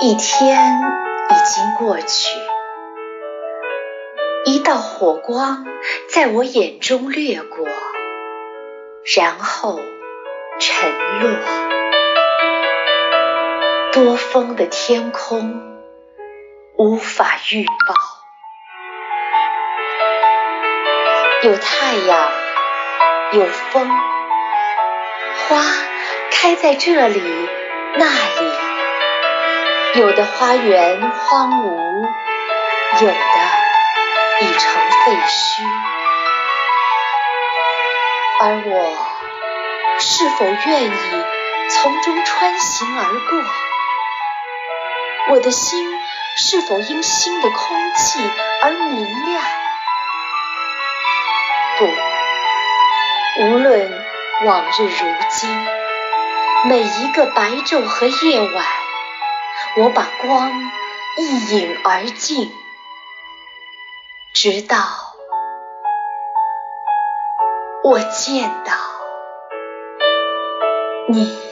一天已经过去，一道火光在我眼中掠过，然后沉落。多风的天空无法预报，有太阳，有风，花开在这里，那里。有的花园荒芜，有的已成废墟，而我是否愿意从中穿行而过？我的心是否因新的空气而明亮？不，无论往日如今，每一个白昼和夜晚。我把光一饮而尽，直到我见到你。